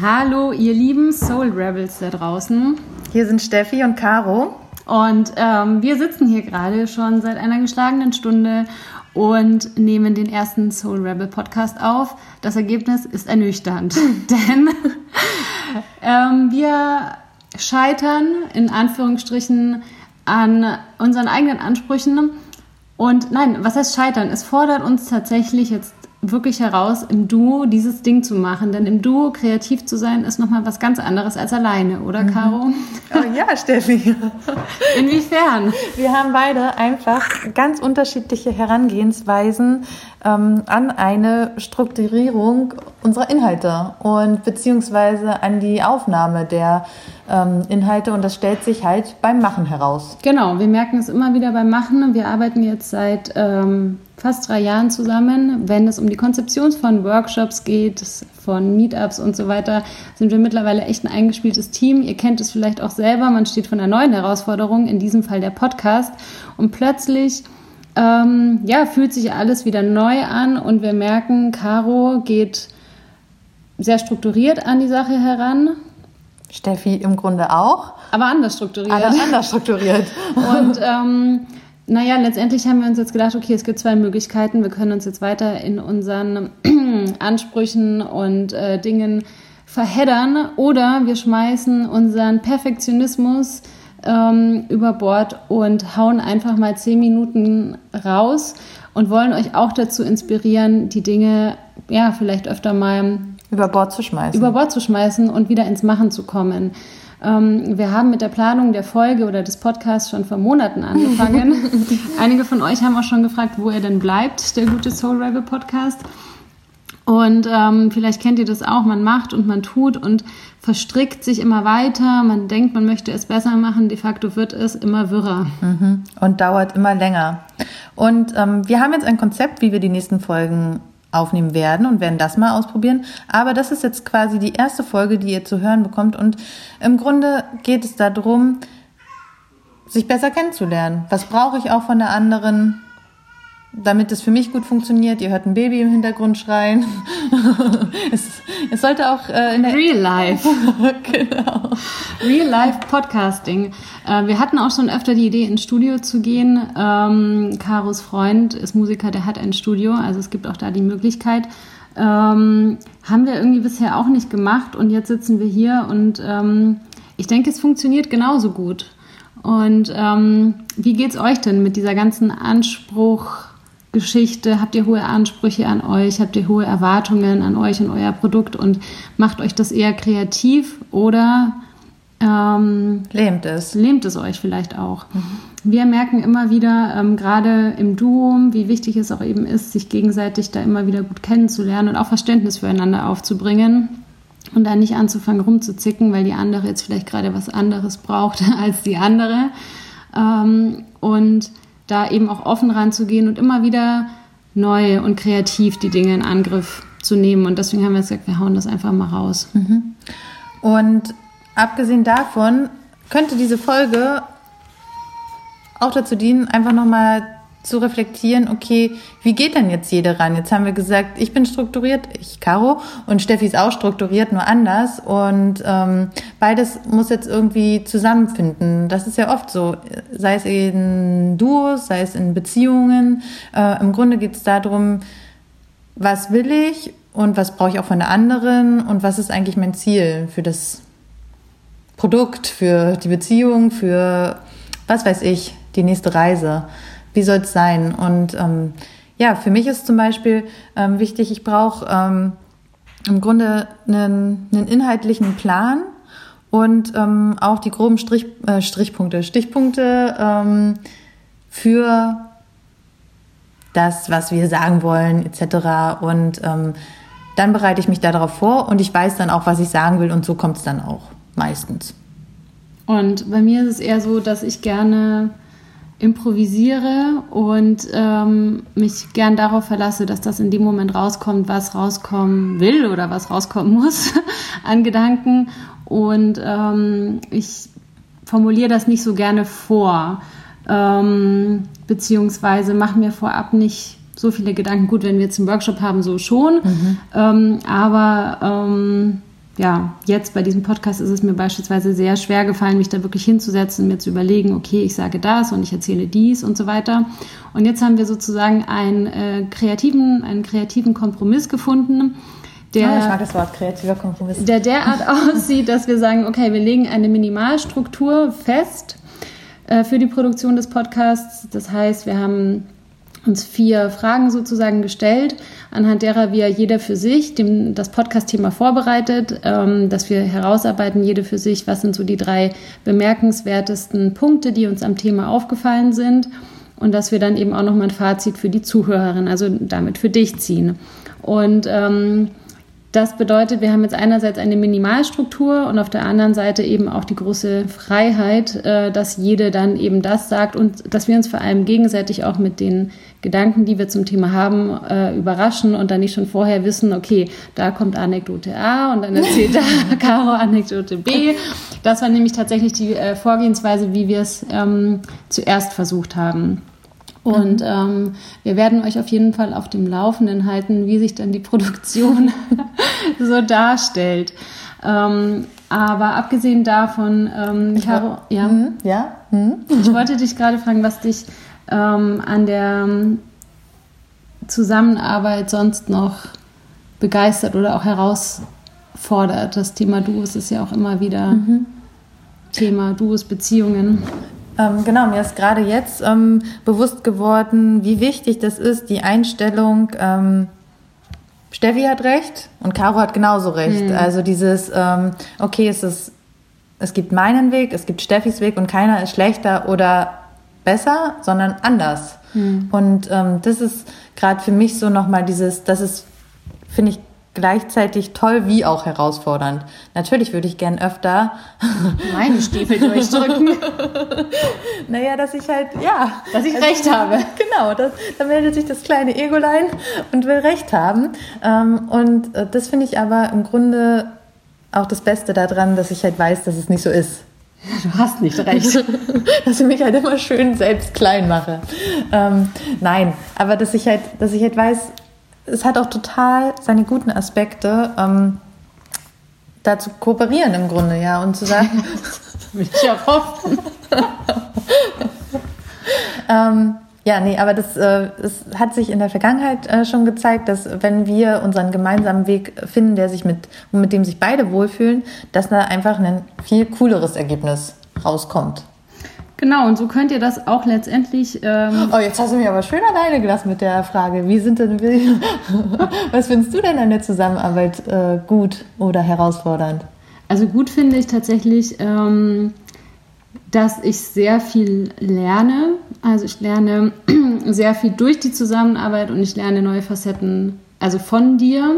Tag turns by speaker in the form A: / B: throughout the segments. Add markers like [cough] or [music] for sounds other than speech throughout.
A: Hallo, ihr lieben Soul Rebels da draußen.
B: Hier sind Steffi und Caro.
A: Und ähm, wir sitzen hier gerade schon seit einer geschlagenen Stunde und nehmen den ersten Soul Rebel Podcast auf. Das Ergebnis ist ernüchternd, [laughs] denn ähm, wir scheitern in Anführungsstrichen an unseren eigenen Ansprüchen. Und nein, was heißt scheitern? Es fordert uns tatsächlich jetzt wirklich heraus, im Duo dieses Ding zu machen. Denn im Duo kreativ zu sein, ist nochmal was ganz anderes als alleine, oder mhm. Caro?
B: Oh, ja, [laughs] Steffi.
A: Inwiefern?
B: Wir haben beide einfach ganz unterschiedliche Herangehensweisen ähm, an eine Strukturierung unserer Inhalte und beziehungsweise an die Aufnahme der ähm, Inhalte und das stellt sich halt beim Machen heraus.
A: Genau, wir merken es immer wieder beim Machen. Wir arbeiten jetzt seit ähm, fast drei Jahren zusammen. Wenn es um die Konzeption von Workshops geht, von Meetups und so weiter, sind wir mittlerweile echt ein eingespieltes Team. Ihr kennt es vielleicht auch selber, man steht vor einer neuen Herausforderung, in diesem Fall der Podcast und plötzlich ähm, ja, fühlt sich alles wieder neu an und wir merken, Caro geht sehr strukturiert an die Sache heran.
B: Steffi im Grunde auch.
A: Aber anders strukturiert.
B: Aber anders strukturiert. [laughs]
A: und ähm, naja, letztendlich haben wir uns jetzt gedacht, okay, es gibt zwei Möglichkeiten. Wir können uns jetzt weiter in unseren [clears throat] Ansprüchen und äh, Dingen verheddern oder wir schmeißen unseren Perfektionismus ähm, über Bord und hauen einfach mal zehn Minuten raus und wollen euch auch dazu inspirieren, die Dinge ja vielleicht öfter mal
B: über Bord zu schmeißen.
A: Über Bord zu schmeißen und wieder ins Machen zu kommen. Ähm, wir haben mit der Planung der Folge oder des Podcasts schon vor Monaten angefangen. [laughs] Einige von euch haben auch schon gefragt, wo er denn bleibt, der gute Soul Rebel Podcast. Und ähm, vielleicht kennt ihr das auch, man macht und man tut und verstrickt sich immer weiter, man denkt, man möchte es besser machen, de facto wird es immer wirrer.
B: Mhm. Und dauert immer länger. Und ähm, wir haben jetzt ein Konzept, wie wir die nächsten Folgen aufnehmen werden und werden das mal ausprobieren. Aber das ist jetzt quasi die erste Folge, die ihr zu hören bekommt. Und im Grunde geht es darum, sich besser kennenzulernen. Was brauche ich auch von der anderen? Damit es für mich gut funktioniert. Ihr hört ein Baby im Hintergrund schreien. [laughs] es, es, sollte auch äh, in der
A: Real Life. [laughs] genau. Real Life Podcasting. Äh, wir hatten auch schon öfter die Idee, ins Studio zu gehen. Ähm, Karos Freund ist Musiker, der hat ein Studio, also es gibt auch da die Möglichkeit. Ähm, haben wir irgendwie bisher auch nicht gemacht und jetzt sitzen wir hier und ähm, ich denke, es funktioniert genauso gut. Und ähm, wie geht's euch denn mit dieser ganzen Anspruch? Geschichte? Habt ihr hohe Ansprüche an euch? Habt ihr hohe Erwartungen an euch und euer Produkt und macht euch das eher kreativ oder ähm,
B: lähmt es?
A: Lähmt es euch vielleicht auch? Mhm. Wir merken immer wieder, ähm, gerade im Duo, wie wichtig es auch eben ist, sich gegenseitig da immer wieder gut kennenzulernen und auch Verständnis füreinander aufzubringen und dann nicht anzufangen rumzuzicken, weil die andere jetzt vielleicht gerade was anderes braucht [laughs] als die andere. Ähm, und da eben auch offen ranzugehen und immer wieder neu und kreativ die Dinge in Angriff zu nehmen. Und deswegen haben wir gesagt, wir hauen das einfach mal raus. Mhm.
B: Und abgesehen davon könnte diese Folge auch dazu dienen, einfach nochmal zu reflektieren, okay, wie geht denn jetzt jeder ran? Jetzt haben wir gesagt, ich bin strukturiert, ich Caro und Steffi ist auch strukturiert, nur anders und ähm, beides muss jetzt irgendwie zusammenfinden. Das ist ja oft so, sei es in Duos, sei es in Beziehungen. Äh, Im Grunde geht es darum, was will ich und was brauche ich auch von der anderen und was ist eigentlich mein Ziel für das Produkt, für die Beziehung, für was weiß ich, die nächste Reise wie soll es sein? Und ähm, ja, für mich ist zum Beispiel ähm, wichtig, ich brauche ähm, im Grunde einen, einen inhaltlichen Plan und ähm, auch die groben Strich, äh, Strichpunkte, Stichpunkte ähm, für das, was wir sagen wollen, etc. Und ähm, dann bereite ich mich darauf vor und ich weiß dann auch, was ich sagen will und so kommt es dann auch meistens.
A: Und bei mir ist es eher so, dass ich gerne improvisiere und ähm, mich gern darauf verlasse, dass das in dem Moment rauskommt, was rauskommen will oder was rauskommen [laughs] muss an Gedanken. Und ähm, ich formuliere das nicht so gerne vor, ähm, beziehungsweise mache mir vorab nicht so viele Gedanken. Gut, wenn wir jetzt einen Workshop haben, so schon. Mhm. Ähm, aber ähm, ja, jetzt bei diesem Podcast ist es mir beispielsweise sehr schwer gefallen, mich da wirklich hinzusetzen, mir zu überlegen, okay, ich sage das und ich erzähle dies und so weiter. Und jetzt haben wir sozusagen einen äh, kreativen, einen kreativen Kompromiss gefunden, der,
B: oh, ich mag das Wort kreativer Kompromiss.
A: Der derart [laughs] aussieht, dass wir sagen, okay, wir legen eine Minimalstruktur fest äh, für die Produktion des Podcasts. Das heißt, wir haben uns vier Fragen sozusagen gestellt, anhand derer wir jeder für sich dem, das Podcast-Thema vorbereitet, ähm, dass wir herausarbeiten, jede für sich, was sind so die drei bemerkenswertesten Punkte, die uns am Thema aufgefallen sind und dass wir dann eben auch nochmal ein Fazit für die Zuhörerin, also damit für dich ziehen. Und ähm, das bedeutet, wir haben jetzt einerseits eine Minimalstruktur und auf der anderen Seite eben auch die große Freiheit, äh, dass jede dann eben das sagt und dass wir uns vor allem gegenseitig auch mit den Gedanken, die wir zum Thema haben, äh, überraschen und dann nicht schon vorher wissen, okay, da kommt Anekdote A und dann erzählt da [laughs] Caro Anekdote B. Das war nämlich tatsächlich die äh, Vorgehensweise, wie wir es ähm, zuerst versucht haben. Und ähm, wir werden euch auf jeden Fall auf dem Laufenden halten, wie sich dann die Produktion [laughs] so darstellt. Ähm, aber abgesehen davon, ähm, Caro, ja, mhm, ja. Mhm. ich wollte dich gerade fragen, was dich ähm, an der Zusammenarbeit sonst noch begeistert oder auch herausfordert. Das Thema Duos ist ja auch immer wieder mhm. Thema Duos, Beziehungen.
B: Ähm, genau, mir ist gerade jetzt ähm, bewusst geworden, wie wichtig das ist, die Einstellung, ähm, Steffi hat recht und Caro hat genauso recht. Mhm. Also dieses, ähm, okay, es ist, es gibt meinen Weg, es gibt Steffis Weg und keiner ist schlechter oder besser, sondern anders. Mhm. Und ähm, das ist gerade für mich so nochmal dieses, das ist, finde ich, gleichzeitig toll wie auch herausfordernd. Natürlich würde ich gern öfter [laughs]
A: meine Stiefel durchdrücken. [laughs]
B: naja, dass ich halt, ja.
A: Dass ich recht habe.
B: Genau, das, da meldet sich das kleine Egolein und will recht haben. Ähm, und äh, das finde ich aber im Grunde auch das Beste daran, dass ich halt weiß, dass es nicht so ist.
A: Du hast nicht recht. [laughs]
B: dass ich mich halt immer schön selbst klein mache. Ähm, nein, aber dass ich halt, dass ich halt weiß, es hat auch total seine guten Aspekte, ähm, da zu kooperieren im Grunde, ja, und zu sagen. [laughs] [laughs]
A: Will ich ja hoffen.
B: ähm, ja, nee, aber das, äh, das hat sich in der Vergangenheit äh, schon gezeigt, dass wenn wir unseren gemeinsamen Weg finden, der sich mit, mit dem sich beide wohlfühlen, dass da einfach ein viel cooleres Ergebnis rauskommt.
A: Genau, und so könnt ihr das auch letztendlich.
B: Ähm oh, jetzt hast du mich aber schön alleine gelassen mit der Frage. Wie sind denn, [laughs] was findest du denn an der Zusammenarbeit äh, gut oder herausfordernd?
A: Also gut finde ich tatsächlich, ähm, dass ich sehr viel lerne. Also ich lerne [clears throat] sehr viel durch die Zusammenarbeit und ich lerne neue Facetten, also von dir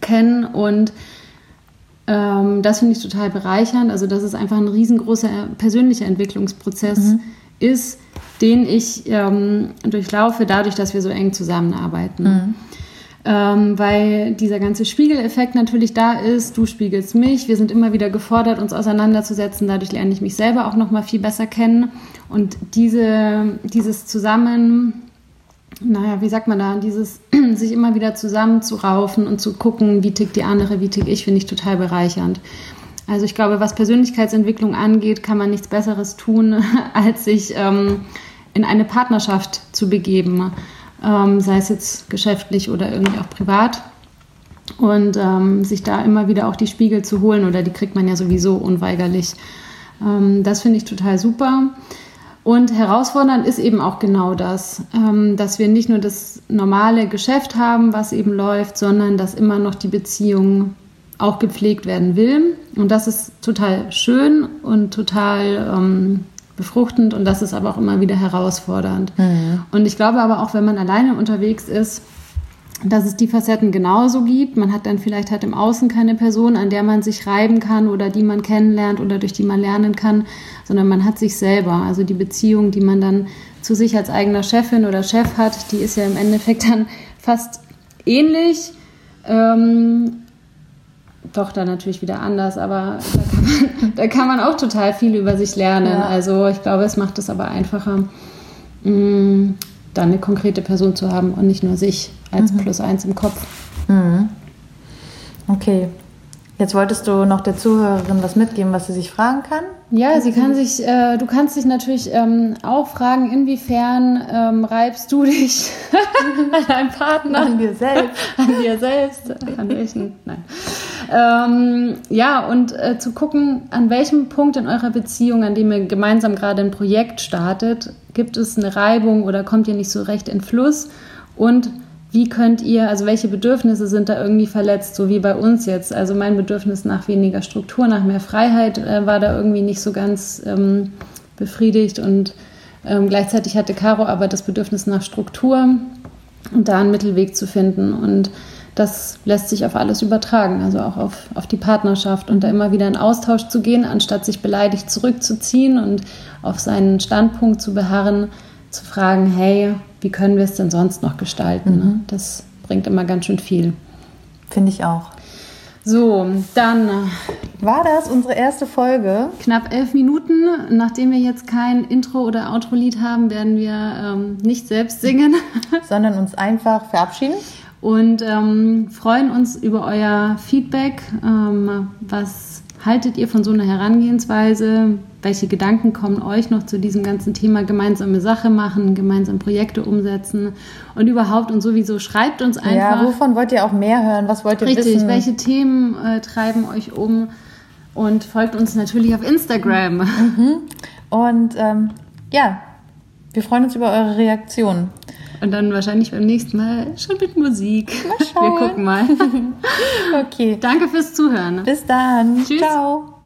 A: kennen und ähm, das finde ich total bereichernd. Also, dass es einfach ein riesengroßer persönlicher Entwicklungsprozess mhm. ist, den ich ähm, durchlaufe, dadurch, dass wir so eng zusammenarbeiten. Mhm. Ähm, weil dieser ganze Spiegeleffekt natürlich da ist. Du spiegelst mich. Wir sind immer wieder gefordert, uns auseinanderzusetzen. Dadurch lerne ich mich selber auch noch mal viel besser kennen. Und diese, dieses Zusammen naja, wie sagt man da, dieses [clears throat] sich immer wieder zusammenzuraufen und zu gucken, wie tickt die andere, wie tick ich, finde ich total bereichernd. Also ich glaube, was Persönlichkeitsentwicklung angeht, kann man nichts Besseres tun, [laughs] als sich ähm, in eine Partnerschaft zu begeben, ähm, sei es jetzt geschäftlich oder irgendwie auch privat. Und ähm, sich da immer wieder auch die Spiegel zu holen, oder die kriegt man ja sowieso unweigerlich. Ähm, das finde ich total super. Und herausfordernd ist eben auch genau das, ähm, dass wir nicht nur das normale Geschäft haben, was eben läuft, sondern dass immer noch die Beziehung auch gepflegt werden will. Und das ist total schön und total ähm, befruchtend und das ist aber auch immer wieder herausfordernd. Mhm. Und ich glaube aber auch, wenn man alleine unterwegs ist, dass es die Facetten genauso gibt. Man hat dann vielleicht halt im Außen keine Person, an der man sich reiben kann oder die man kennenlernt oder durch die man lernen kann, sondern man hat sich selber. Also die Beziehung, die man dann zu sich als eigener Chefin oder Chef hat, die ist ja im Endeffekt dann fast ähnlich. Ähm, doch, dann natürlich wieder anders, aber da kann man, da kann man auch total viel über sich lernen. Ja. Also ich glaube, es macht es aber einfacher, mh, mm, dann eine konkrete Person zu haben und nicht nur sich als mhm. Plus eins im Kopf.
B: Mhm. Okay. Jetzt wolltest du noch der Zuhörerin was mitgeben, was sie sich fragen kann?
A: Ja, sie kann sich, äh, du kannst dich natürlich ähm, auch fragen, inwiefern ähm, reibst du dich [laughs] an deinem Partner?
B: An dir selbst.
A: an dir selbst. An welchen? Nein. Ähm, ja, und äh, zu gucken, an welchem Punkt in eurer Beziehung, an dem ihr gemeinsam gerade ein Projekt startet, gibt es eine Reibung oder kommt ihr nicht so recht in Fluss? Und wie könnt ihr, also welche Bedürfnisse sind da irgendwie verletzt, so wie bei uns jetzt? Also mein Bedürfnis nach weniger Struktur, nach mehr Freiheit äh, war da irgendwie nicht so ganz ähm, befriedigt und ähm, gleichzeitig hatte Caro aber das Bedürfnis nach Struktur und da einen Mittelweg zu finden und das lässt sich auf alles übertragen, also auch auf, auf die Partnerschaft und da immer wieder in Austausch zu gehen, anstatt sich beleidigt zurückzuziehen und auf seinen Standpunkt zu beharren, zu fragen, hey, wie können wir es denn sonst noch gestalten? Ne? Mhm. Das bringt immer ganz schön viel.
B: Finde ich auch.
A: So, dann
B: war das unsere erste Folge.
A: Knapp elf Minuten. Nachdem wir jetzt kein Intro- oder Outro-Lied haben, werden wir ähm, nicht selbst singen,
B: sondern uns einfach verabschieden.
A: Und ähm, freuen uns über euer Feedback. Ähm, was haltet ihr von so einer Herangehensweise? welche Gedanken kommen euch noch zu diesem ganzen Thema gemeinsame Sache machen, gemeinsam Projekte umsetzen und überhaupt und sowieso schreibt uns einfach.
B: Ja, wovon wollt ihr auch mehr hören? Was wollt ihr
A: richtig,
B: wissen?
A: Richtig, welche Themen äh, treiben euch um? Und folgt uns natürlich auf Instagram.
B: Mhm. Und ähm, ja, wir freuen uns über eure Reaktionen.
A: Und dann wahrscheinlich beim nächsten Mal schon mit Musik.
B: Mal schauen.
A: Wir gucken mal. [laughs]
B: okay.
A: Danke fürs Zuhören.
B: Bis dann.
A: Tschüss.
B: Ciao.